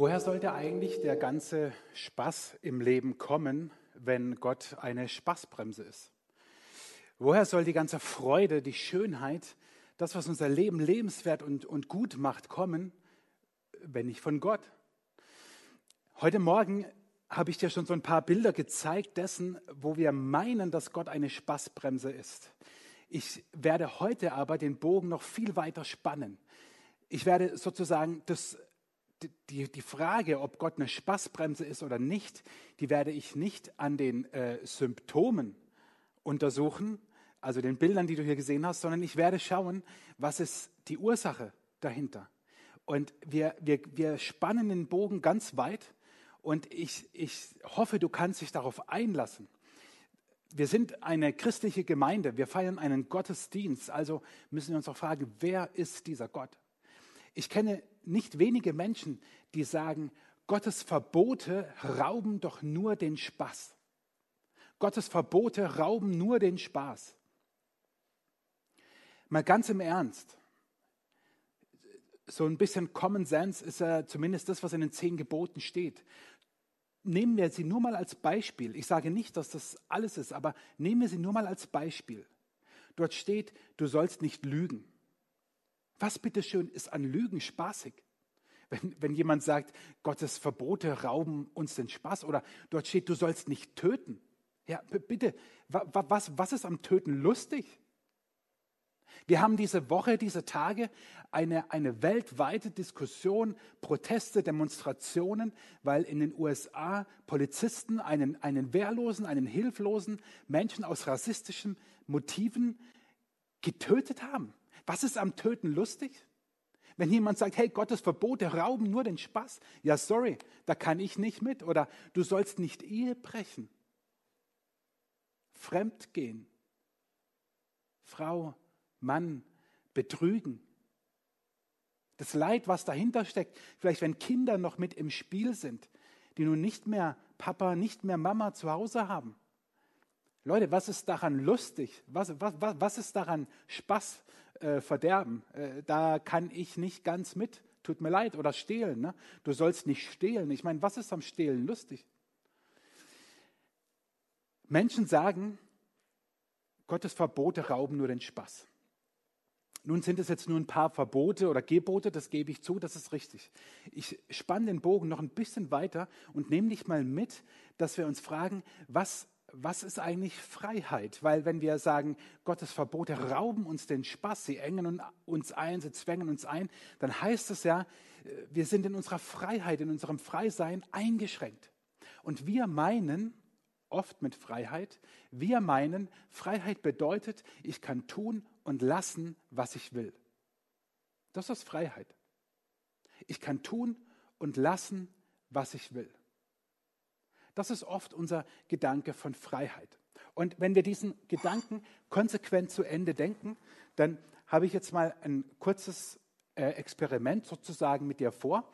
Woher sollte eigentlich der ganze Spaß im Leben kommen, wenn Gott eine Spaßbremse ist? Woher soll die ganze Freude, die Schönheit, das, was unser Leben lebenswert und, und gut macht, kommen, wenn nicht von Gott? Heute Morgen habe ich dir schon so ein paar Bilder gezeigt dessen, wo wir meinen, dass Gott eine Spaßbremse ist. Ich werde heute aber den Bogen noch viel weiter spannen. Ich werde sozusagen das die, die Frage, ob Gott eine Spaßbremse ist oder nicht, die werde ich nicht an den äh, Symptomen untersuchen, also den Bildern, die du hier gesehen hast, sondern ich werde schauen, was ist die Ursache dahinter. Und wir, wir, wir spannen den Bogen ganz weit und ich, ich hoffe, du kannst dich darauf einlassen. Wir sind eine christliche Gemeinde, wir feiern einen Gottesdienst, also müssen wir uns auch fragen, wer ist dieser Gott? Ich kenne nicht wenige Menschen, die sagen, Gottes Verbote rauben doch nur den Spaß. Gottes Verbote rauben nur den Spaß. Mal ganz im Ernst. So ein bisschen Common Sense ist ja zumindest das, was in den zehn Geboten steht. Nehmen wir sie nur mal als Beispiel. Ich sage nicht, dass das alles ist, aber nehmen wir sie nur mal als Beispiel. Dort steht, du sollst nicht lügen. Was bitteschön ist an Lügen spaßig? Wenn, wenn jemand sagt, Gottes Verbote rauben uns den Spaß oder dort steht, du sollst nicht töten. Ja, bitte, was, was ist am Töten lustig? Wir haben diese Woche, diese Tage eine, eine weltweite Diskussion, Proteste, Demonstrationen, weil in den USA Polizisten einen, einen wehrlosen, einen hilflosen Menschen aus rassistischen Motiven getötet haben. Was ist am Töten lustig? Wenn jemand sagt, hey, Gottes Verbote rauben nur den Spaß. Ja, sorry, da kann ich nicht mit. Oder du sollst nicht Ehe brechen. Fremdgehen. Frau, Mann, betrügen. Das Leid, was dahinter steckt, vielleicht wenn Kinder noch mit im Spiel sind, die nun nicht mehr Papa, nicht mehr Mama zu Hause haben. Leute, was ist daran lustig? Was, was, was ist daran Spaß? äh, verderben. Äh, da kann ich nicht ganz mit. Tut mir leid. Oder stehlen. Ne? Du sollst nicht stehlen. Ich meine, was ist am Stehlen lustig? Menschen sagen, Gottes Verbote rauben nur den Spaß. Nun sind es jetzt nur ein paar Verbote oder Gebote, das gebe ich zu, das ist richtig. Ich spanne den Bogen noch ein bisschen weiter und nehme dich mal mit, dass wir uns fragen, was was ist eigentlich Freiheit? Weil wenn wir sagen, Gottes Verbote rauben uns den Spaß, sie engen uns ein, sie zwängen uns ein, dann heißt es ja, wir sind in unserer Freiheit, in unserem Freisein eingeschränkt. Und wir meinen, oft mit Freiheit, wir meinen, Freiheit bedeutet, ich kann tun und lassen, was ich will. Das ist Freiheit. Ich kann tun und lassen, was ich will. Das ist oft unser Gedanke von Freiheit. Und wenn wir diesen Gedanken konsequent zu Ende denken, dann habe ich jetzt mal ein kurzes äh, Experiment sozusagen mit dir vor.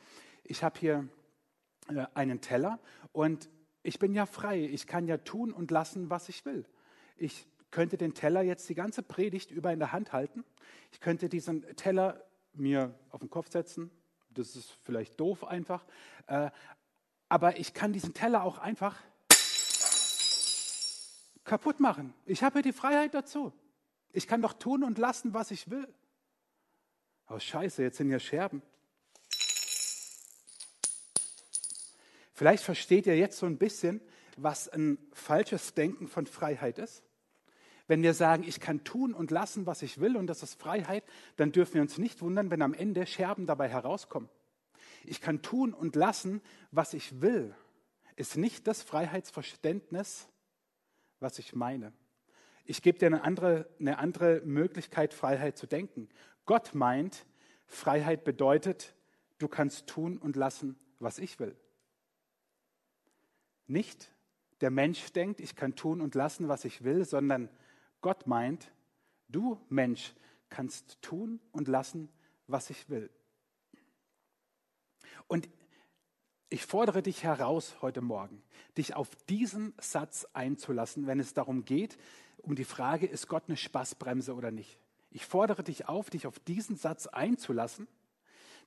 Ich habe hier äh, einen Teller und ich bin ja frei. Ich kann ja tun und lassen, was ich will. Ich könnte den Teller jetzt die ganze Predigt über in der Hand halten. Ich könnte diesen Teller mir auf den Kopf setzen. Das ist vielleicht doof einfach. Aber ich kann diesen Teller auch einfach kaputt machen. Ich habe die Freiheit dazu. Ich kann doch tun und lassen, was ich will. Oh scheiße, jetzt sind hier Scherben. Vielleicht versteht ihr jetzt so ein bisschen, was ein falsches Denken von Freiheit ist. Wenn wir sagen, ich kann tun und lassen, was ich will und das ist Freiheit, dann dürfen wir uns nicht wundern, wenn am Ende Scherben dabei herauskommen ich kann tun und lassen, was ich will, ist nicht das Freiheitsverständnis, was ich meine. Ich gebe dir eine andere, eine andere Möglichkeit, Freiheit zu denken. Gott meint, Freiheit bedeutet, du kannst tun und lassen, was ich will. Nicht der Mensch denkt, ich kann tun und lassen, was ich will, sondern Gott meint, du Mensch kannst tun und lassen, was ich will. Und ich fordere dich heraus heute Morgen, dich auf diesen Satz einzulassen, wenn es darum geht, um die Frage, ist Gott eine Spaßbremse oder nicht. Ich fordere dich auf, dich auf diesen Satz einzulassen,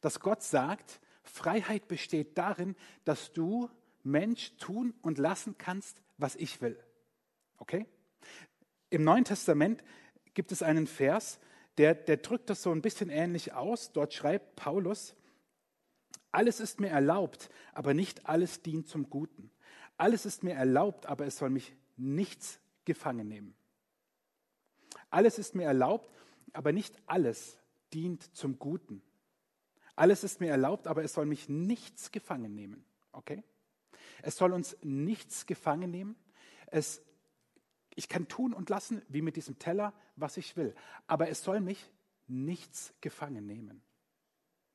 dass Gott sagt, Freiheit besteht darin, dass du Mensch tun und lassen kannst, was ich will. Okay? Im Neuen Testament gibt es einen Vers, der, der drückt das so ein bisschen ähnlich aus. Dort schreibt Paulus, alles ist mir erlaubt, aber nicht alles dient zum Guten. Alles ist mir erlaubt, aber es soll mich nichts gefangen nehmen. Alles ist mir erlaubt, aber nicht alles dient zum Guten. Alles ist mir erlaubt, aber es soll mich nichts gefangen nehmen. Okay? Es soll uns nichts gefangen nehmen. Es, ich kann tun und lassen, wie mit diesem Teller, was ich will. Aber es soll mich nichts gefangen nehmen.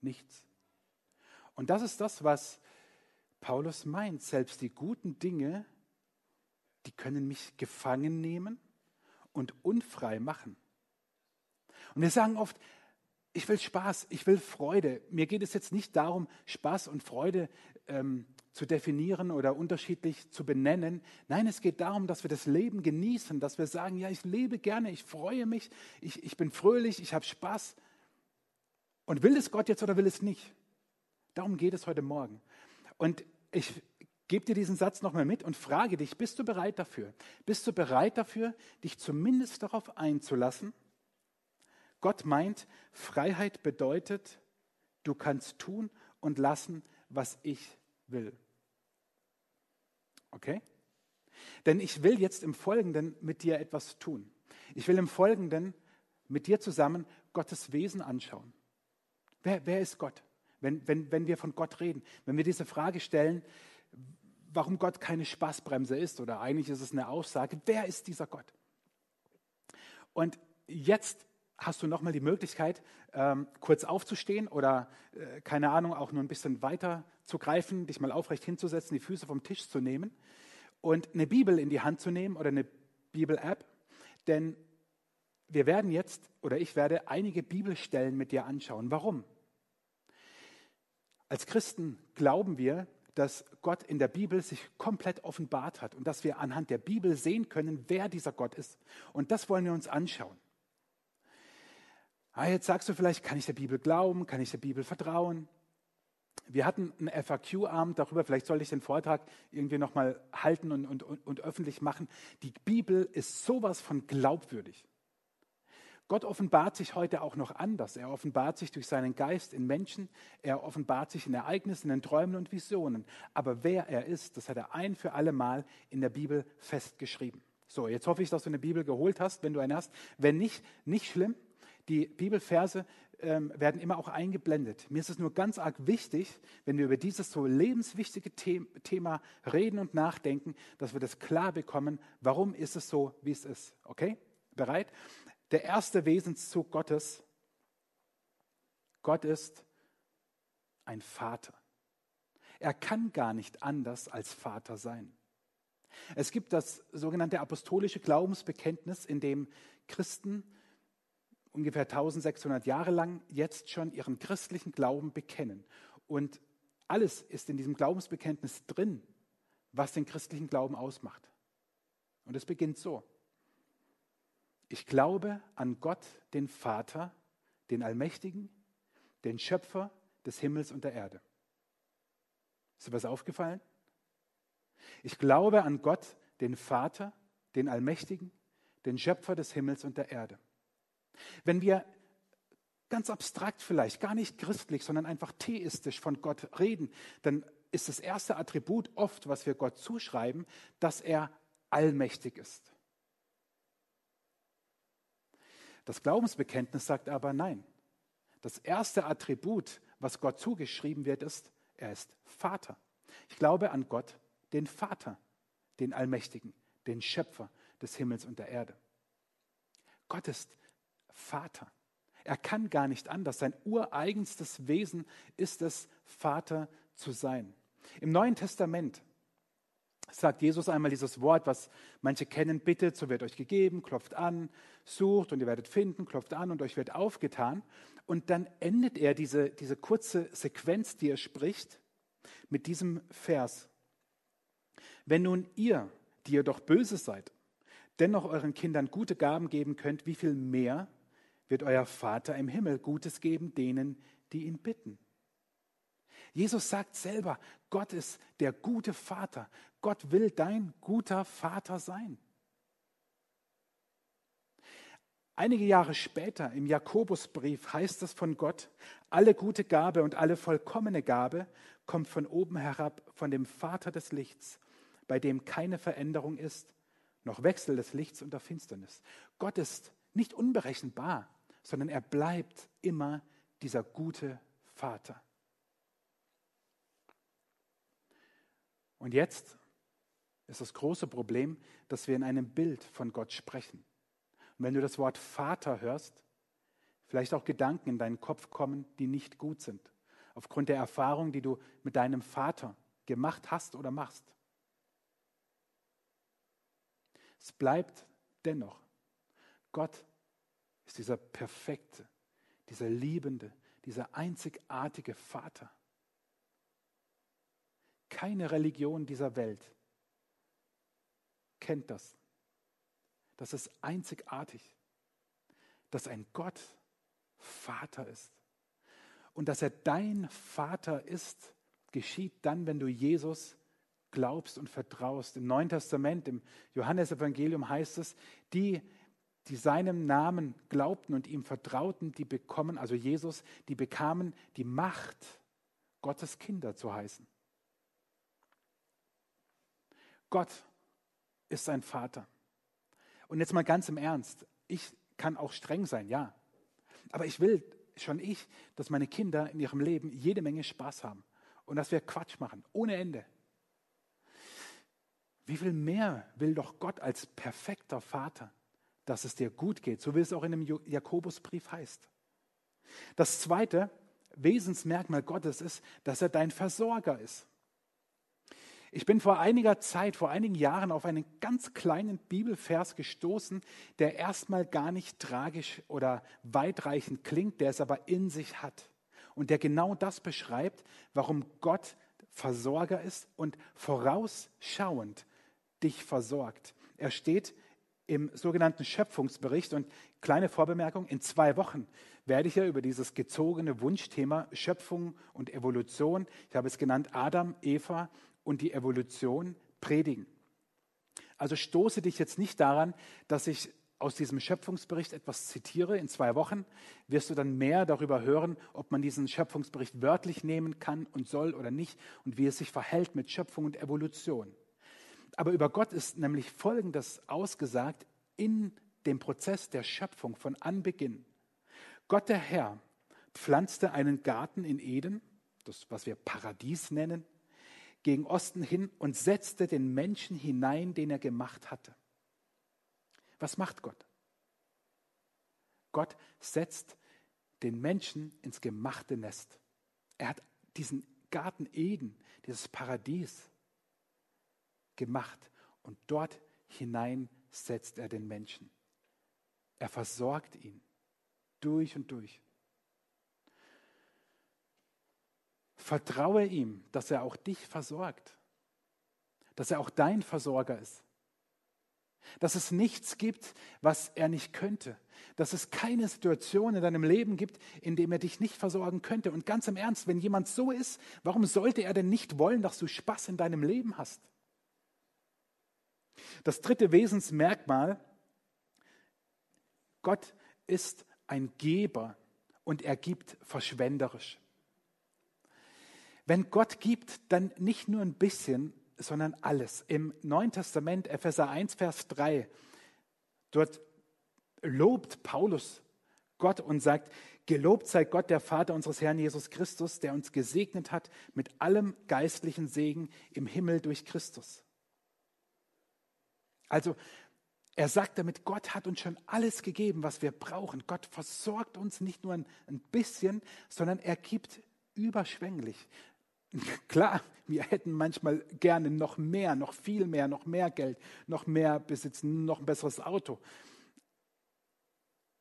Nichts. Und das ist das, was Paulus meint. Selbst die guten Dinge, die können mich gefangen nehmen und unfrei machen. Und wir sagen oft, ich will Spaß, ich will Freude. Mir geht es jetzt nicht darum, Spaß und Freude ähm, zu definieren oder unterschiedlich zu benennen. Nein, es geht darum, dass wir das Leben genießen, dass wir sagen, ja, ich lebe gerne, ich freue mich, ich, ich bin fröhlich, ich habe Spaß. Und will es Gott jetzt oder will es nicht? Darum geht es heute Morgen. Und ich gebe dir diesen Satz nochmal mit und frage dich, bist du bereit dafür? Bist du bereit dafür, dich zumindest darauf einzulassen? Gott meint, Freiheit bedeutet, du kannst tun und lassen, was ich will. Okay? Denn ich will jetzt im Folgenden mit dir etwas tun. Ich will im Folgenden mit dir zusammen Gottes Wesen anschauen. Wer, wer ist Gott? Wenn, wenn, wenn wir von Gott reden, wenn wir diese Frage stellen, warum Gott keine Spaßbremse ist, oder eigentlich ist es eine Aussage, wer ist dieser Gott? Und jetzt hast du nochmal die Möglichkeit, ähm, kurz aufzustehen oder, äh, keine Ahnung, auch nur ein bisschen weiter zu greifen, dich mal aufrecht hinzusetzen, die Füße vom Tisch zu nehmen und eine Bibel in die Hand zu nehmen oder eine Bibel-App. Denn wir werden jetzt, oder ich werde einige Bibelstellen mit dir anschauen. Warum? Als Christen glauben wir, dass Gott in der Bibel sich komplett offenbart hat und dass wir anhand der Bibel sehen können, wer dieser Gott ist. Und das wollen wir uns anschauen. Ah, jetzt sagst du vielleicht, kann ich der Bibel glauben? Kann ich der Bibel vertrauen? Wir hatten einen FAQ-Abend darüber, vielleicht sollte ich den Vortrag irgendwie nochmal halten und, und, und öffentlich machen. Die Bibel ist sowas von glaubwürdig. Gott offenbart sich heute auch noch anders. Er offenbart sich durch seinen Geist in Menschen. Er offenbart sich in Ereignissen, in Träumen und Visionen. Aber wer er ist, das hat er ein für alle Mal in der Bibel festgeschrieben. So, jetzt hoffe ich, dass du eine Bibel geholt hast, wenn du eine hast. Wenn nicht, nicht schlimm. Die Bibelverse ähm, werden immer auch eingeblendet. Mir ist es nur ganz arg wichtig, wenn wir über dieses so lebenswichtige Thema reden und nachdenken, dass wir das klar bekommen, warum ist es so, wie es ist. Okay? Bereit? Der erste Wesenszug Gottes. Gott ist ein Vater. Er kann gar nicht anders als Vater sein. Es gibt das sogenannte apostolische Glaubensbekenntnis, in dem Christen ungefähr 1600 Jahre lang jetzt schon ihren christlichen Glauben bekennen. Und alles ist in diesem Glaubensbekenntnis drin, was den christlichen Glauben ausmacht. Und es beginnt so. Ich glaube an Gott, den Vater, den Allmächtigen, den Schöpfer des Himmels und der Erde. Ist dir was aufgefallen? Ich glaube an Gott, den Vater, den Allmächtigen, den Schöpfer des Himmels und der Erde. Wenn wir ganz abstrakt vielleicht, gar nicht christlich, sondern einfach theistisch von Gott reden, dann ist das erste Attribut oft, was wir Gott zuschreiben, dass er allmächtig ist. Das Glaubensbekenntnis sagt aber nein. Das erste Attribut, was Gott zugeschrieben wird, ist, er ist Vater. Ich glaube an Gott, den Vater, den Allmächtigen, den Schöpfer des Himmels und der Erde. Gott ist Vater. Er kann gar nicht anders. Sein ureigenstes Wesen ist es, Vater zu sein. Im Neuen Testament sagt Jesus einmal dieses Wort, was manche kennen, bittet, so wird euch gegeben, klopft an, sucht und ihr werdet finden, klopft an und euch wird aufgetan. Und dann endet er diese, diese kurze Sequenz, die er spricht, mit diesem Vers. Wenn nun ihr, die ihr doch böse seid, dennoch euren Kindern gute Gaben geben könnt, wie viel mehr wird euer Vater im Himmel Gutes geben denen, die ihn bitten? Jesus sagt selber, Gott ist der gute Vater. Gott will dein guter Vater sein. Einige Jahre später im Jakobusbrief heißt es von Gott, alle gute Gabe und alle vollkommene Gabe kommt von oben herab, von dem Vater des Lichts, bei dem keine Veränderung ist, noch Wechsel des Lichts und der Finsternis. Gott ist nicht unberechenbar, sondern er bleibt immer dieser gute Vater. Und jetzt ist das große Problem, dass wir in einem Bild von Gott sprechen. Und wenn du das Wort Vater hörst, vielleicht auch Gedanken in deinen Kopf kommen, die nicht gut sind, aufgrund der Erfahrung, die du mit deinem Vater gemacht hast oder machst. Es bleibt dennoch, Gott ist dieser perfekte, dieser liebende, dieser einzigartige Vater. Keine Religion dieser Welt kennt das. Das ist einzigartig, dass ein Gott Vater ist. Und dass er dein Vater ist, geschieht dann, wenn du Jesus glaubst und vertraust. Im Neuen Testament, im Johannesevangelium heißt es, die, die seinem Namen glaubten und ihm vertrauten, die bekommen, also Jesus, die bekamen die Macht, Gottes Kinder zu heißen. Gott ist sein Vater. Und jetzt mal ganz im Ernst, ich kann auch streng sein, ja. Aber ich will schon ich, dass meine Kinder in ihrem Leben jede Menge Spaß haben und dass wir Quatsch machen, ohne Ende. Wie viel mehr will doch Gott als perfekter Vater, dass es dir gut geht, so wie es auch in dem Jakobusbrief heißt. Das zweite Wesensmerkmal Gottes ist, dass er dein Versorger ist. Ich bin vor einiger Zeit, vor einigen Jahren auf einen ganz kleinen Bibelvers gestoßen, der erstmal gar nicht tragisch oder weitreichend klingt, der es aber in sich hat. Und der genau das beschreibt, warum Gott Versorger ist und vorausschauend dich versorgt. Er steht im sogenannten Schöpfungsbericht und kleine Vorbemerkung, in zwei Wochen werde ich ja über dieses gezogene Wunschthema Schöpfung und Evolution, ich habe es genannt Adam, Eva und die Evolution predigen. Also stoße dich jetzt nicht daran, dass ich aus diesem Schöpfungsbericht etwas zitiere. In zwei Wochen wirst du dann mehr darüber hören, ob man diesen Schöpfungsbericht wörtlich nehmen kann und soll oder nicht und wie es sich verhält mit Schöpfung und Evolution. Aber über Gott ist nämlich Folgendes ausgesagt in dem Prozess der Schöpfung von Anbeginn. Gott der Herr pflanzte einen Garten in Eden, das was wir Paradies nennen, gegen Osten hin und setzte den Menschen hinein, den er gemacht hatte. Was macht Gott? Gott setzt den Menschen ins gemachte Nest. Er hat diesen Garten Eden, dieses Paradies gemacht und dort hinein setzt er den Menschen. Er versorgt ihn durch und durch. Vertraue ihm, dass er auch dich versorgt, dass er auch dein Versorger ist, dass es nichts gibt, was er nicht könnte, dass es keine Situation in deinem Leben gibt, in dem er dich nicht versorgen könnte. Und ganz im Ernst, wenn jemand so ist, warum sollte er denn nicht wollen, dass du Spaß in deinem Leben hast? Das dritte Wesensmerkmal, Gott ist ein Geber und er gibt verschwenderisch. Wenn Gott gibt, dann nicht nur ein bisschen, sondern alles. Im Neuen Testament, Epheser 1, Vers 3, dort lobt Paulus Gott und sagt, gelobt sei Gott, der Vater unseres Herrn Jesus Christus, der uns gesegnet hat mit allem geistlichen Segen im Himmel durch Christus. Also er sagt damit, Gott hat uns schon alles gegeben, was wir brauchen. Gott versorgt uns nicht nur ein, bisschen, sondern er gibt überschwänglich. Klar, wir hätten manchmal gerne noch mehr, noch viel mehr, noch mehr Geld, noch mehr besitzen, noch ein besseres Auto.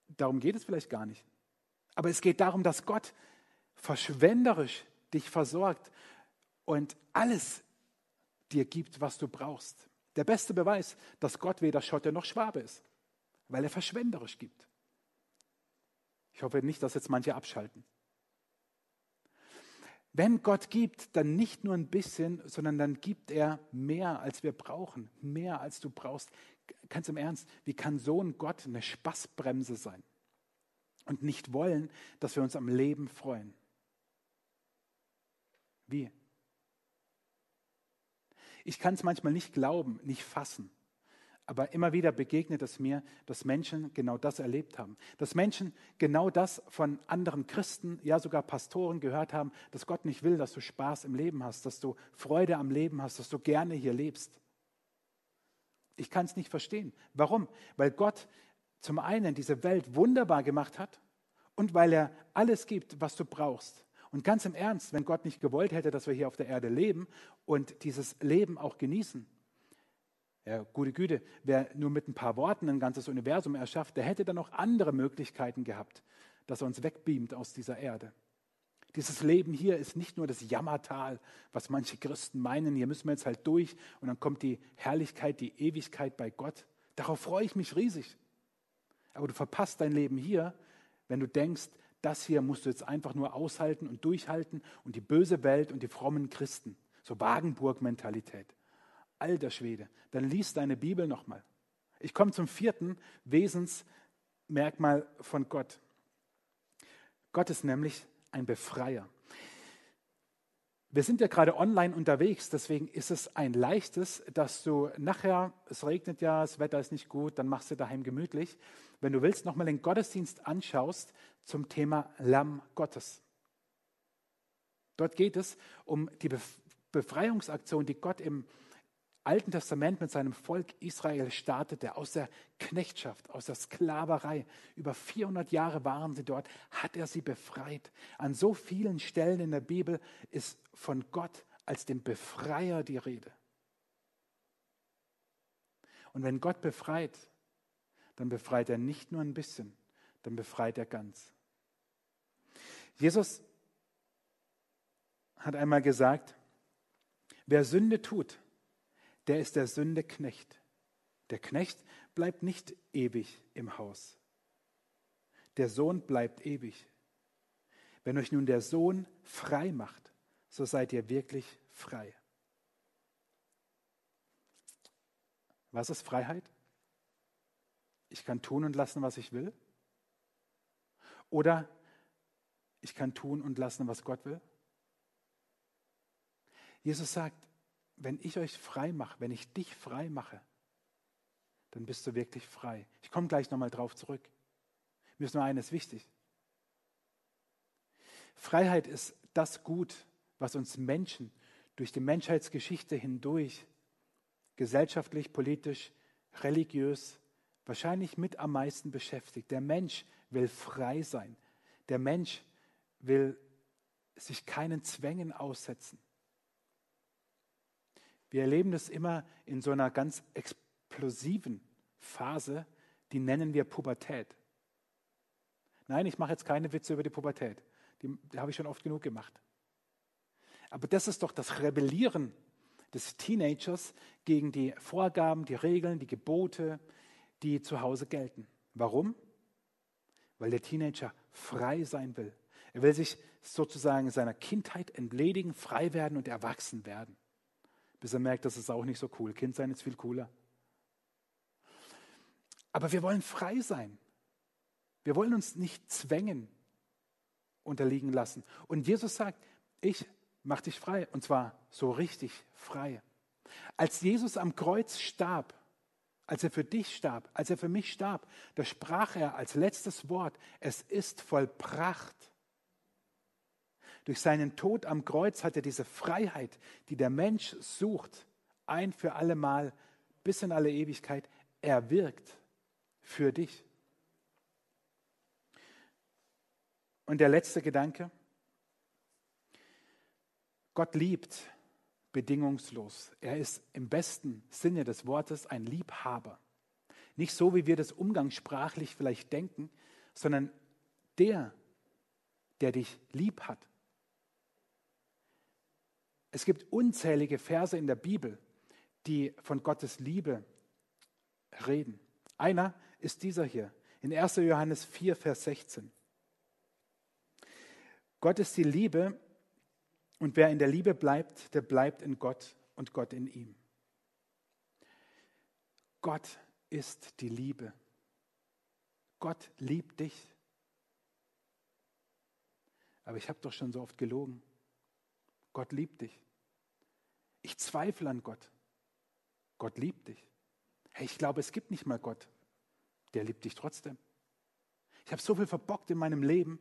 Darum geht es vielleicht gar nicht. Aber es geht darum, dass Gott verschwenderisch dich versorgt und alles dir gibt, was du brauchst. Der beste Beweis, dass Gott weder Schotte noch Schwabe ist, weil er verschwenderisch gibt. Ich hoffe nicht, dass jetzt manche abschalten. Wenn Gott gibt, dann nicht nur ein bisschen, sondern dann gibt er mehr, als wir brauchen, mehr, als du brauchst. Ganz im Ernst, wie kann so ein Gott eine Spaßbremse sein und nicht wollen, dass wir uns am Leben freuen? Wie? Ich kann es manchmal nicht glauben, nicht fassen. Aber immer wieder begegnet es mir, dass Menschen genau das erlebt haben. Dass Menschen genau das von anderen Christen, ja sogar Pastoren gehört haben, dass Gott nicht will, dass du Spaß im Leben hast, dass du Freude am Leben hast, dass du gerne hier lebst. Ich kann es nicht verstehen. Warum? Weil Gott zum einen diese Welt wunderbar gemacht hat und weil er alles gibt, was du brauchst. Und ganz im Ernst, wenn Gott nicht gewollt hätte, dass wir hier auf der Erde leben und dieses Leben auch genießen, ja, gute Güte, wer nur mit ein paar Worten ein ganzes Universum erschafft, der hätte dann noch andere Möglichkeiten gehabt, dass er uns wegbeamt aus dieser Erde. Dieses Leben hier ist nicht nur das Jammertal, was manche Christen meinen, hier müssen wir jetzt halt durch und dann kommt die Herrlichkeit, die Ewigkeit bei Gott. Darauf freue ich mich riesig. Aber du verpasst dein Leben hier, wenn du denkst, das hier musst du jetzt einfach nur aushalten und durchhalten und die böse Welt und die frommen Christen. So Wagenburg-Mentalität alter Schwede, dann lies deine Bibel nochmal. Ich komme zum vierten Wesensmerkmal von Gott. Gott ist nämlich ein Befreier. Wir sind ja gerade online unterwegs, deswegen ist es ein leichtes, dass du nachher, es regnet ja, das Wetter ist nicht gut, dann machst du daheim gemütlich. Wenn du willst, nochmal den Gottesdienst anschaust zum Thema Lamm Gottes. Dort geht es um die Befreiungsaktion, die Gott im Alten Testament mit seinem Volk Israel startete, aus der Knechtschaft, aus der Sklaverei. Über 400 Jahre waren sie dort, hat er sie befreit. An so vielen Stellen in der Bibel ist von Gott als dem Befreier die Rede. Und wenn Gott befreit, dann befreit er nicht nur ein bisschen, dann befreit er ganz. Jesus hat einmal gesagt, wer Sünde tut, der ist der Sünde Knecht. Der Knecht bleibt nicht ewig im Haus. Der Sohn bleibt ewig. Wenn euch nun der Sohn frei macht, so seid ihr wirklich frei. Was ist Freiheit? Ich kann tun und lassen, was ich will? Oder ich kann tun und lassen, was Gott will? Jesus sagt, wenn ich euch frei mache, wenn ich dich frei mache, dann bist du wirklich frei. Ich komme gleich nochmal drauf zurück. Mir ist nur eines wichtig. Freiheit ist das Gut, was uns Menschen durch die Menschheitsgeschichte hindurch gesellschaftlich, politisch, religiös wahrscheinlich mit am meisten beschäftigt. Der Mensch will frei sein. Der Mensch will sich keinen Zwängen aussetzen. Wir erleben das immer in so einer ganz explosiven Phase, die nennen wir Pubertät. Nein, ich mache jetzt keine Witze über die Pubertät. Die, die habe ich schon oft genug gemacht. Aber das ist doch das Rebellieren des Teenagers gegen die Vorgaben, die Regeln, die Gebote, die zu Hause gelten. Warum? Weil der Teenager frei sein will. Er will sich sozusagen seiner Kindheit entledigen, frei werden und erwachsen werden bis er merkt, das ist auch nicht so cool. Kind sein ist viel cooler. Aber wir wollen frei sein. Wir wollen uns nicht zwängen unterliegen lassen. Und Jesus sagt, ich mache dich frei. Und zwar so richtig frei. Als Jesus am Kreuz starb, als er für dich starb, als er für mich starb, da sprach er als letztes Wort, es ist vollbracht. Durch seinen Tod am Kreuz hat er diese Freiheit, die der Mensch sucht, ein für alle Mal bis in alle Ewigkeit erwirkt für dich. Und der letzte Gedanke. Gott liebt bedingungslos. Er ist im besten Sinne des Wortes ein Liebhaber. Nicht so, wie wir das umgangssprachlich vielleicht denken, sondern der, der dich lieb hat, es gibt unzählige Verse in der Bibel, die von Gottes Liebe reden. Einer ist dieser hier, in 1. Johannes 4, Vers 16. Gott ist die Liebe Und wer in der Liebe bleibt, der bleibt in Gott und Gott in ihm. Gott ist die Liebe. Gott liebt dich. Aber ich habe doch schon so oft gelogen. Gott liebt dich. Ich zweifle an Gott. Gott liebt dich. Hey, ich glaube, es gibt nicht mal Gott. Der liebt dich trotzdem. Ich habe so viel verbockt in meinem Leben.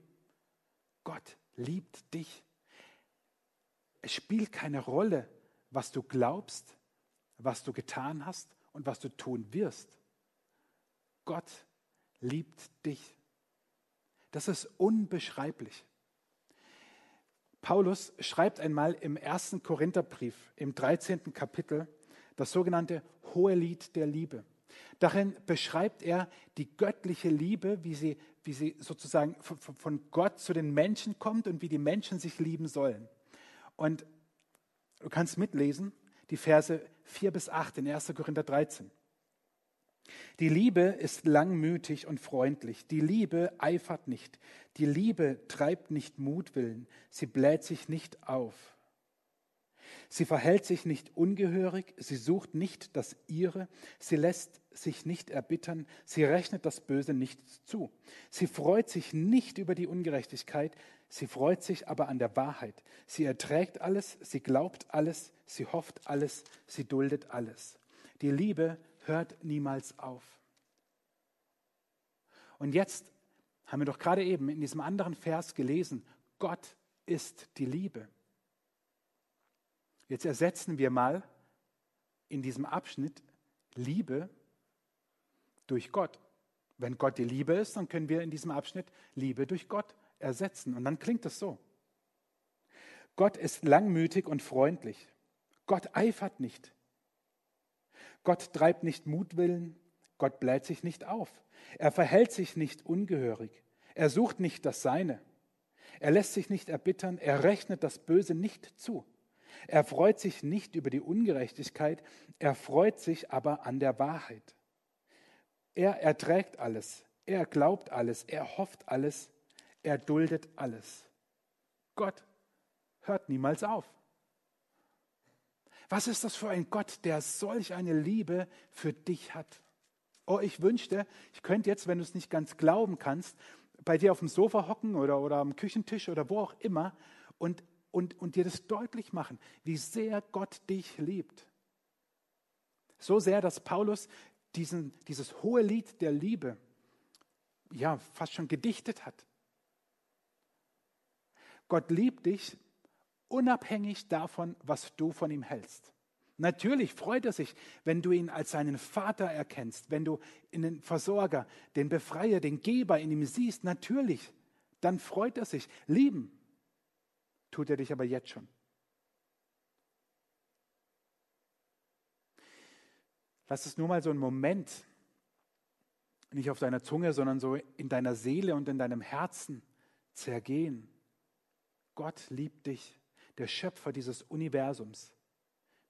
Gott liebt dich. Es spielt keine Rolle, was du glaubst, was du getan hast und was du tun wirst. Gott liebt dich. Das ist unbeschreiblich. Paulus schreibt einmal im ersten Korintherbrief, im 13. Kapitel, das sogenannte Hohe Lied der Liebe. Darin beschreibt er die göttliche Liebe, wie sie, wie sie sozusagen von Gott zu den Menschen kommt und wie die Menschen sich lieben sollen. Und du kannst mitlesen, die Verse 4 bis 8 in 1. Korinther 13. Die Liebe ist langmütig und freundlich. Die Liebe eifert nicht. Die Liebe treibt nicht Mutwillen. Sie bläht sich nicht auf. Sie verhält sich nicht ungehörig. Sie sucht nicht das Ihre. Sie lässt sich nicht erbittern. Sie rechnet das Böse nicht zu. Sie freut sich nicht über die Ungerechtigkeit. Sie freut sich aber an der Wahrheit. Sie erträgt alles. Sie glaubt alles. Sie hofft alles. Sie duldet alles. Die Liebe hört niemals auf. Und jetzt haben wir doch gerade eben in diesem anderen Vers gelesen, Gott ist die Liebe. Jetzt ersetzen wir mal in diesem Abschnitt Liebe durch Gott. Wenn Gott die Liebe ist, dann können wir in diesem Abschnitt Liebe durch Gott ersetzen. Und dann klingt es so. Gott ist langmütig und freundlich. Gott eifert nicht. Gott treibt nicht Mutwillen, Gott bläht sich nicht auf. Er verhält sich nicht ungehörig. Er sucht nicht das Seine. Er lässt sich nicht erbittern. Er rechnet das Böse nicht zu. Er freut sich nicht über die Ungerechtigkeit. Er freut sich aber an der Wahrheit. Er erträgt alles. Er glaubt alles. Er hofft alles. Er duldet alles. Gott hört niemals auf. Was ist das für ein Gott, der solch eine Liebe für dich hat? Oh, ich wünschte, ich könnte jetzt, wenn du es nicht ganz glauben kannst, bei dir auf dem Sofa hocken oder, oder am Küchentisch oder wo auch immer und, und, und dir das deutlich machen, wie sehr Gott dich liebt. So sehr, dass Paulus diesen, dieses hohe Lied der Liebe ja fast schon gedichtet hat. Gott liebt dich unabhängig davon, was du von ihm hältst. Natürlich freut er sich, wenn du ihn als seinen Vater erkennst, wenn du den Versorger, den Befreier, den Geber in ihm siehst. Natürlich, dann freut er sich. Lieben tut er dich aber jetzt schon. Lass es nur mal so einen Moment, nicht auf deiner Zunge, sondern so in deiner Seele und in deinem Herzen zergehen. Gott liebt dich der Schöpfer dieses Universums,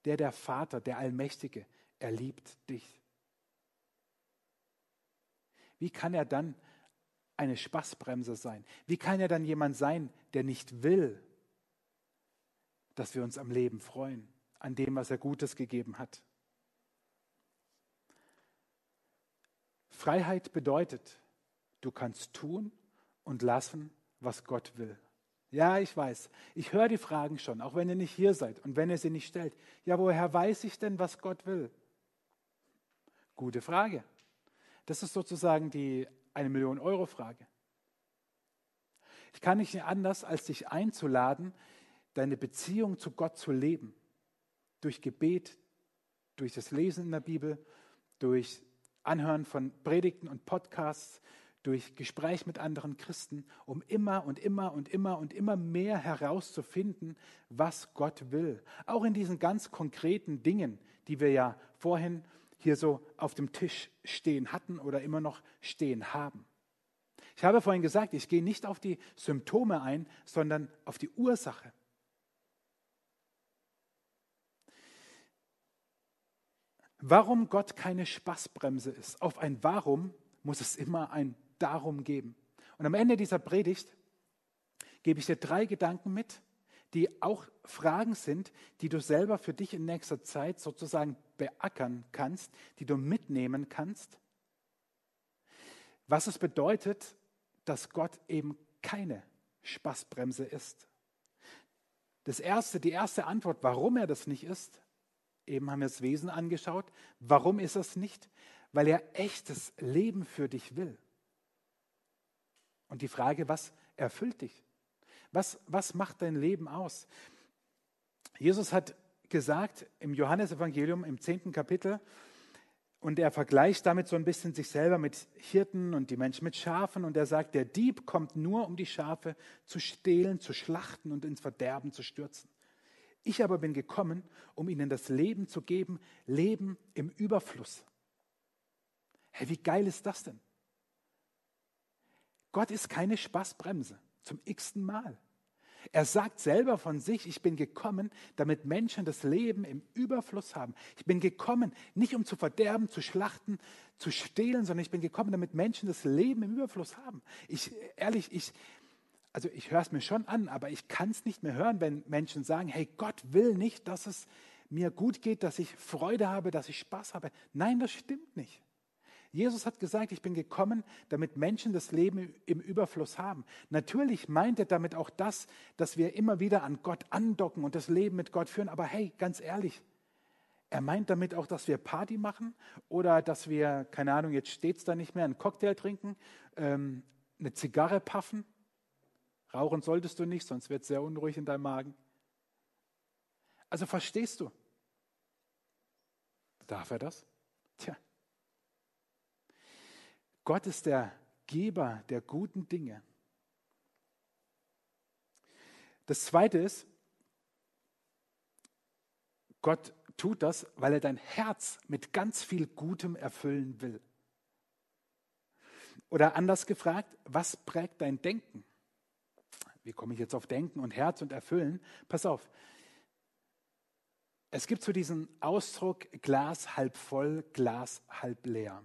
der der Vater, der Allmächtige, er liebt dich. Wie kann er dann eine Spaßbremse sein? Wie kann er dann jemand sein, der nicht will, dass wir uns am Leben freuen, an dem, was er Gutes gegeben hat? Freiheit bedeutet, du kannst tun und lassen, was Gott will. Ja, ich weiß. Ich höre die Fragen schon, auch wenn ihr nicht hier seid und wenn ihr sie nicht stellt. Ja, woher weiß ich denn, was Gott will? Gute Frage. Das ist sozusagen die eine Million Euro Frage. Ich kann nicht anders, als dich einzuladen, deine Beziehung zu Gott zu leben. Durch Gebet, durch das Lesen in der Bibel, durch Anhören von Predigten und Podcasts, durch Gespräch mit anderen Christen, um immer und immer und immer und immer mehr herauszufinden, was Gott will. Auch in diesen ganz konkreten Dingen, die wir ja vorhin hier so auf dem Tisch stehen hatten oder immer noch stehen haben. Ich habe vorhin gesagt, ich gehe nicht auf die Symptome ein, sondern auf die Ursache. Warum Gott keine Spaßbremse ist. Auf ein Warum muss es immer ein darum geben. Und am Ende dieser Predigt gebe ich dir drei Gedanken mit, die auch Fragen sind, die du selber für dich in nächster Zeit sozusagen beackern kannst, die du mitnehmen kannst. Was es bedeutet, dass Gott eben keine Spaßbremse ist. Das erste, die erste Antwort, warum er das nicht ist, eben haben wir das Wesen angeschaut. Warum ist es nicht? Weil er echtes Leben für dich will. Und die Frage, was erfüllt dich? Was, was macht dein Leben aus? Jesus hat gesagt im Johannesevangelium im zehnten Kapitel, und er vergleicht damit so ein bisschen sich selber mit Hirten und die Menschen mit Schafen. Und er sagt, der Dieb kommt nur, um die Schafe zu stehlen, zu schlachten und ins Verderben zu stürzen. Ich aber bin gekommen, um ihnen das Leben zu geben, Leben im Überfluss. Hey, wie geil ist das denn? Gott ist keine Spaßbremse zum x-ten Mal. Er sagt selber von sich, ich bin gekommen, damit Menschen das Leben im Überfluss haben. Ich bin gekommen, nicht um zu verderben, zu schlachten, zu stehlen, sondern ich bin gekommen, damit Menschen das Leben im Überfluss haben. Ich, ehrlich, ich, also ich höre es mir schon an, aber ich kann es nicht mehr hören, wenn Menschen sagen, hey, Gott will nicht, dass es mir gut geht, dass ich Freude habe, dass ich Spaß habe. Nein, das stimmt nicht. Jesus hat gesagt, ich bin gekommen, damit Menschen das Leben im Überfluss haben. Natürlich meint er damit auch das, dass wir immer wieder an Gott andocken und das Leben mit Gott führen. Aber hey, ganz ehrlich, er meint damit auch, dass wir Party machen oder dass wir, keine Ahnung, jetzt steht es da nicht mehr, einen Cocktail trinken, ähm, eine Zigarre paffen. Rauchen solltest du nicht, sonst wird es sehr unruhig in deinem Magen. Also verstehst du? Darf er das? Tja, Gott ist der Geber der guten Dinge. Das Zweite ist, Gott tut das, weil er dein Herz mit ganz viel Gutem erfüllen will. Oder anders gefragt, was prägt dein Denken? Wie komme ich jetzt auf Denken und Herz und Erfüllen? Pass auf. Es gibt so diesen Ausdruck Glas halb voll, Glas halb leer.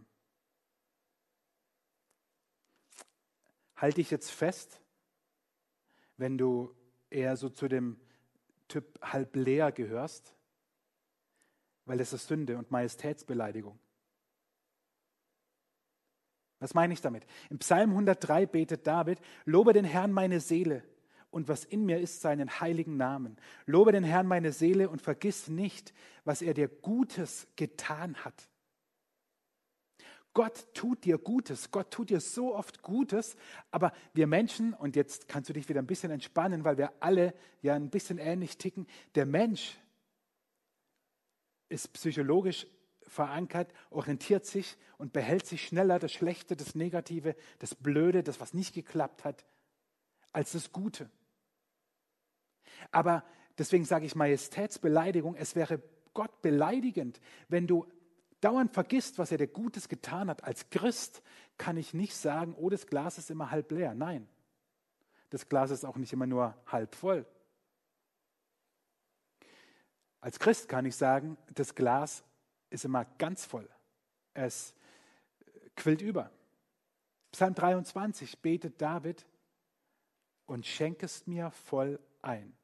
Halte ich jetzt fest, wenn du eher so zu dem Typ halb leer gehörst, weil es ist Sünde und Majestätsbeleidigung. Was meine ich damit? Im Psalm 103 betet David, lobe den Herrn meine Seele und was in mir ist, seinen heiligen Namen. Lobe den Herrn meine Seele und vergiss nicht, was er dir Gutes getan hat. Gott tut dir Gutes, Gott tut dir so oft Gutes, aber wir Menschen, und jetzt kannst du dich wieder ein bisschen entspannen, weil wir alle ja ein bisschen ähnlich ticken, der Mensch ist psychologisch verankert, orientiert sich und behält sich schneller das Schlechte, das Negative, das Blöde, das, was nicht geklappt hat, als das Gute. Aber deswegen sage ich Majestätsbeleidigung, es wäre Gott beleidigend, wenn du dauernd vergisst, was er dir Gutes getan hat, als Christ kann ich nicht sagen, oh, das Glas ist immer halb leer. Nein, das Glas ist auch nicht immer nur halb voll. Als Christ kann ich sagen, das Glas ist immer ganz voll. Es quillt über. Psalm 23 betet David und schenkest mir voll ein.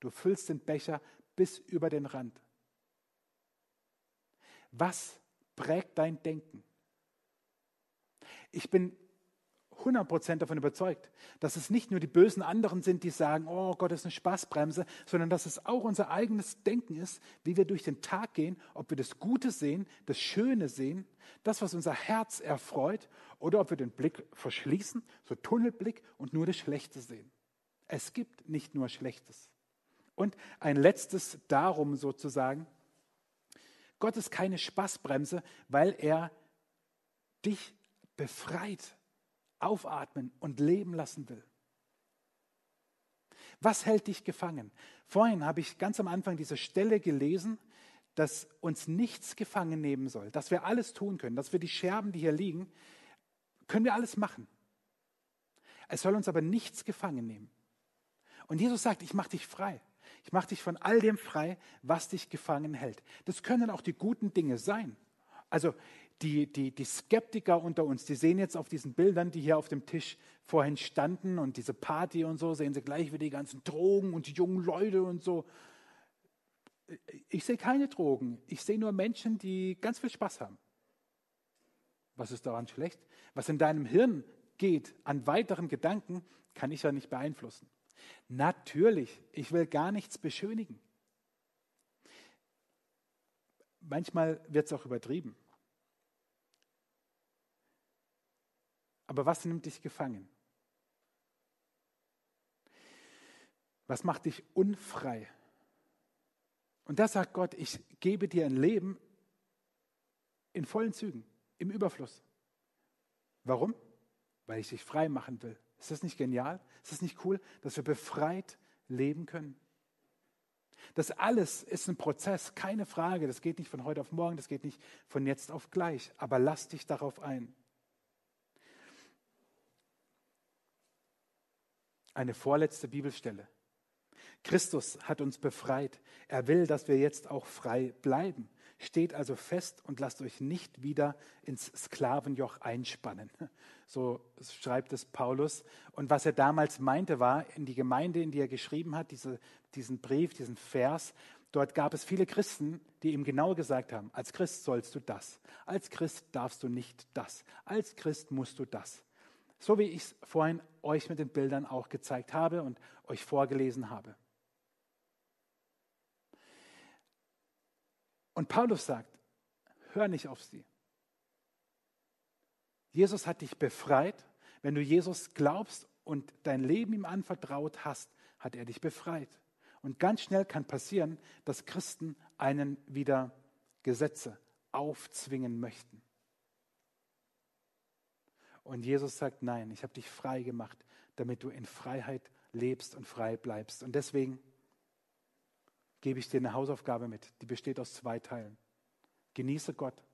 Du füllst den Becher bis über den Rand. Was prägt dein Denken? Ich bin 100% davon überzeugt, dass es nicht nur die bösen anderen sind, die sagen, oh Gott ist eine Spaßbremse, sondern dass es auch unser eigenes Denken ist, wie wir durch den Tag gehen, ob wir das Gute sehen, das Schöne sehen, das, was unser Herz erfreut, oder ob wir den Blick verschließen, so Tunnelblick und nur das Schlechte sehen. Es gibt nicht nur Schlechtes. Und ein letztes darum sozusagen, Gott ist keine Spaßbremse, weil er dich befreit, aufatmen und leben lassen will. Was hält dich gefangen? Vorhin habe ich ganz am Anfang diese Stelle gelesen, dass uns nichts gefangen nehmen soll, dass wir alles tun können, dass wir die Scherben, die hier liegen, können wir alles machen. Es soll uns aber nichts gefangen nehmen. Und Jesus sagt, ich mache dich frei. Ich mache dich von all dem frei, was dich gefangen hält. Das können auch die guten Dinge sein. Also die, die, die Skeptiker unter uns, die sehen jetzt auf diesen Bildern, die hier auf dem Tisch vorhin standen und diese Party und so, sehen sie gleich wieder die ganzen Drogen und die jungen Leute und so. Ich sehe keine Drogen. Ich sehe nur Menschen, die ganz viel Spaß haben. Was ist daran schlecht? Was in deinem Hirn geht an weiteren Gedanken, kann ich ja nicht beeinflussen. Natürlich, ich will gar nichts beschönigen. Manchmal wird es auch übertrieben. Aber was nimmt dich gefangen? Was macht dich unfrei? Und da sagt Gott, ich gebe dir ein Leben in vollen Zügen, im Überfluss. Warum? Weil ich dich frei machen will. Ist das nicht genial? Ist das nicht cool, dass wir befreit leben können? Das alles ist ein Prozess, keine Frage. Das geht nicht von heute auf morgen, das geht nicht von jetzt auf gleich. Aber lass dich darauf ein. Eine vorletzte Bibelstelle. Christus hat uns befreit. Er will, dass wir jetzt auch frei bleiben. Steht also fest und lasst euch nicht wieder ins Sklavenjoch einspannen. So schreibt es Paulus. Und was er damals meinte, war in die Gemeinde, in die er geschrieben hat, diese, diesen Brief, diesen Vers, dort gab es viele Christen, die ihm genau gesagt haben, als Christ sollst du das, als Christ darfst du nicht das, als Christ musst du das. So wie ich es vorhin euch mit den Bildern auch gezeigt habe und euch vorgelesen habe. Und Paulus sagt, hör nicht auf sie. Jesus hat dich befreit. Wenn du Jesus glaubst und dein Leben ihm anvertraut hast, hat er dich befreit. Und ganz schnell kann passieren, dass Christen einen wieder Gesetze aufzwingen möchten. Und Jesus sagt, nein, ich habe dich frei gemacht, damit du in Freiheit lebst und frei bleibst. Und deswegen gebe ich dir eine Hausaufgabe mit, die besteht aus zwei Teilen. Genieße Gott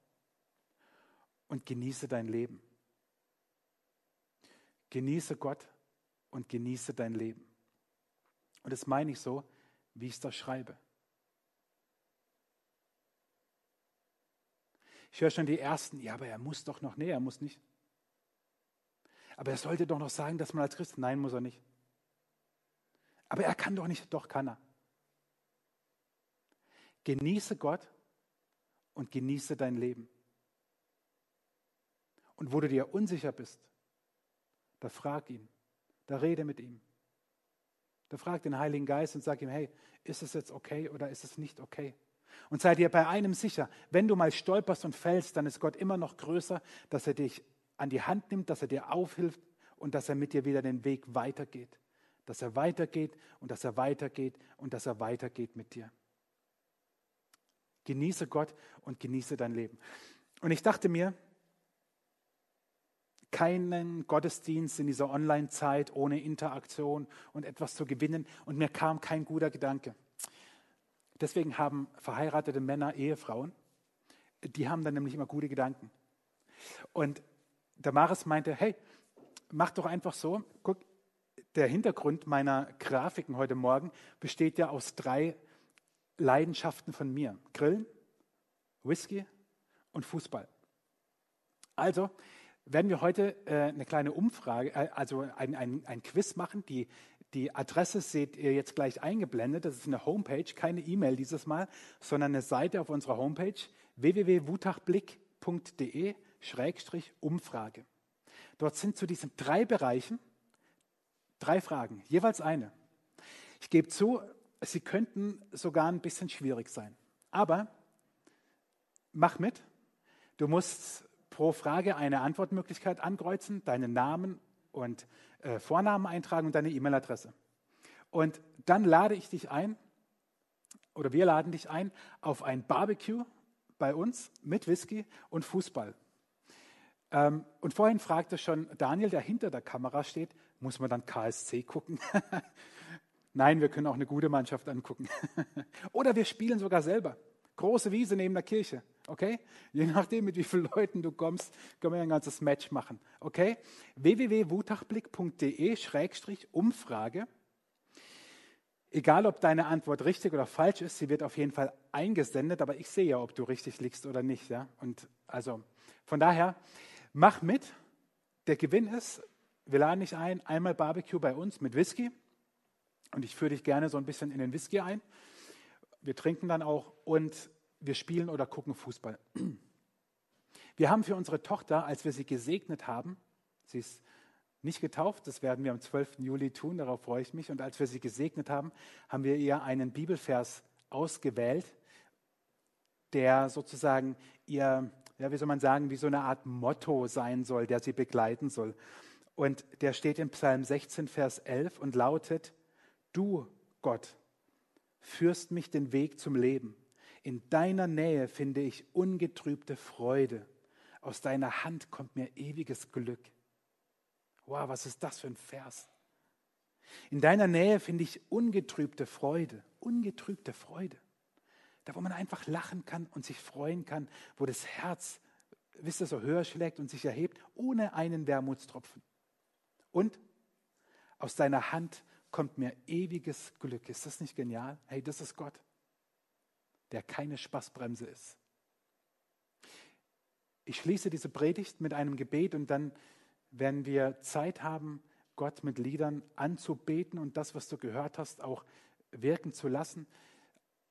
und genieße dein Leben. Genieße Gott und genieße dein Leben. Und das meine ich so, wie ich es da schreibe. Ich höre schon die ersten, ja, aber er muss doch noch, nee, er muss nicht. Aber er sollte doch noch sagen, dass man als Christ, nein, muss er nicht. Aber er kann doch nicht, doch kann er. Genieße Gott und genieße dein Leben. Und wo du dir unsicher bist, da frag ihn, da rede mit ihm. Da frag den Heiligen Geist und sag ihm, hey, ist es jetzt okay oder ist es nicht okay? Und sei dir bei einem sicher, wenn du mal stolperst und fällst, dann ist Gott immer noch größer, dass er dich an die Hand nimmt, dass er dir aufhilft und dass er mit dir wieder den Weg weitergeht. Dass er weitergeht und dass er weitergeht und dass er weitergeht mit dir. Genieße Gott und genieße dein Leben. Und ich dachte mir, keinen Gottesdienst in dieser Online-Zeit ohne Interaktion und etwas zu gewinnen. Und mir kam kein guter Gedanke. Deswegen haben verheiratete Männer Ehefrauen, die haben dann nämlich immer gute Gedanken. Und Damaris meinte, hey, mach doch einfach so, guck, der Hintergrund meiner Grafiken heute Morgen besteht ja aus drei Leidenschaften von mir. Grillen, Whisky und Fußball. Also werden wir heute äh, eine kleine Umfrage, äh, also ein, ein, ein Quiz machen. Die, die Adresse seht ihr jetzt gleich eingeblendet. Das ist eine Homepage, keine E-Mail dieses Mal, sondern eine Seite auf unserer Homepage www.wutachblick.de-umfrage. Dort sind zu diesen drei Bereichen drei Fragen, jeweils eine. Ich gebe zu, sie könnten sogar ein bisschen schwierig sein. Aber mach mit. Du musst pro Frage eine Antwortmöglichkeit ankreuzen, deinen Namen und äh, Vornamen eintragen und deine E-Mail-Adresse. Und dann lade ich dich ein, oder wir laden dich ein, auf ein Barbecue bei uns mit Whisky und Fußball. Ähm, und vorhin fragte schon Daniel, der hinter der Kamera steht, muss man dann KSC gucken? Nein, wir können auch eine gute Mannschaft angucken. Oder wir spielen sogar selber. Große Wiese neben der Kirche. Okay? Je nachdem, mit wie vielen Leuten du kommst, können wir ein ganzes Match machen. Okay? www.wutachblick.de-umfrage. Egal, ob deine Antwort richtig oder falsch ist, sie wird auf jeden Fall eingesendet, aber ich sehe ja, ob du richtig liegst oder nicht. Ja? Und also von daher, mach mit. Der Gewinn ist, wir laden dich ein, einmal Barbecue bei uns mit Whisky. Und ich führe dich gerne so ein bisschen in den Whisky ein. Wir trinken dann auch und wir spielen oder gucken Fußball. Wir haben für unsere Tochter, als wir sie gesegnet haben, sie ist nicht getauft, das werden wir am 12. Juli tun, darauf freue ich mich. Und als wir sie gesegnet haben, haben wir ihr einen Bibelvers ausgewählt, der sozusagen ihr, ja, wie soll man sagen, wie so eine Art Motto sein soll, der sie begleiten soll. Und der steht in Psalm 16, Vers 11 und lautet, du, Gott, führst mich den Weg zum Leben. In deiner Nähe finde ich ungetrübte Freude. Aus deiner Hand kommt mir ewiges Glück. Wow, was ist das für ein Vers? In deiner Nähe finde ich ungetrübte Freude, ungetrübte Freude. Da, wo man einfach lachen kann und sich freuen kann, wo das Herz, wisst ihr, so höher schlägt und sich erhebt, ohne einen Wermutstropfen. Und aus deiner Hand kommt mir ewiges Glück. Ist das nicht genial? Hey, das ist Gott, der keine Spaßbremse ist. Ich schließe diese Predigt mit einem Gebet und dann wenn wir Zeit haben, Gott mit Liedern anzubeten und das, was du gehört hast, auch wirken zu lassen.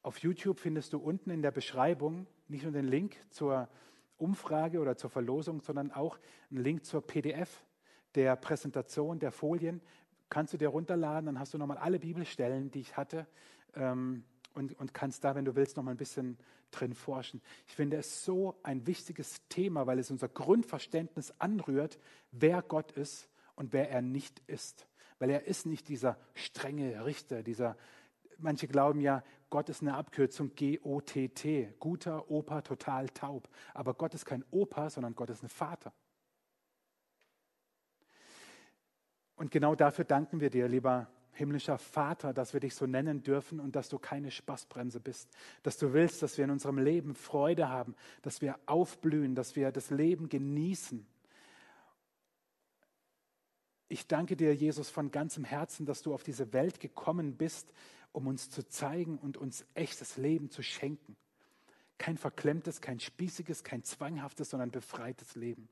Auf YouTube findest du unten in der Beschreibung nicht nur den Link zur Umfrage oder zur Verlosung, sondern auch einen Link zur PDF der Präsentation der Folien. Kannst du dir runterladen, dann hast du nochmal alle Bibelstellen, die ich hatte ähm, und, und kannst da, wenn du willst, nochmal ein bisschen drin forschen. Ich finde es so ein wichtiges Thema, weil es unser Grundverständnis anrührt, wer Gott ist und wer er nicht ist. Weil er ist nicht dieser strenge Richter, dieser, manche glauben ja, Gott ist eine Abkürzung G-O-T-T, guter Opa, total taub. Aber Gott ist kein Opa, sondern Gott ist ein Vater. Und genau dafür danken wir dir, lieber himmlischer Vater, dass wir dich so nennen dürfen und dass du keine Spaßbremse bist, dass du willst, dass wir in unserem Leben Freude haben, dass wir aufblühen, dass wir das Leben genießen. Ich danke dir, Jesus, von ganzem Herzen, dass du auf diese Welt gekommen bist, um uns zu zeigen und uns echtes Leben zu schenken. Kein verklemmtes, kein spießiges, kein zwanghaftes, sondern befreites Leben.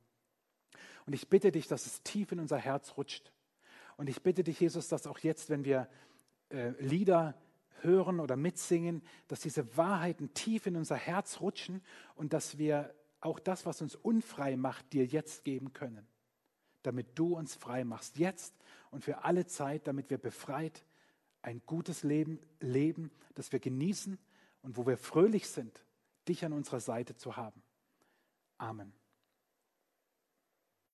Und ich bitte dich, dass es tief in unser Herz rutscht und ich bitte dich, Jesus, dass auch jetzt, wenn wir äh, Lieder hören oder mitsingen, dass diese Wahrheiten tief in unser Herz rutschen und dass wir auch das, was uns unfrei macht, dir jetzt geben können, damit du uns frei machst, jetzt und für alle Zeit, damit wir befreit ein gutes Leben leben, das wir genießen und wo wir fröhlich sind, dich an unserer Seite zu haben. Amen.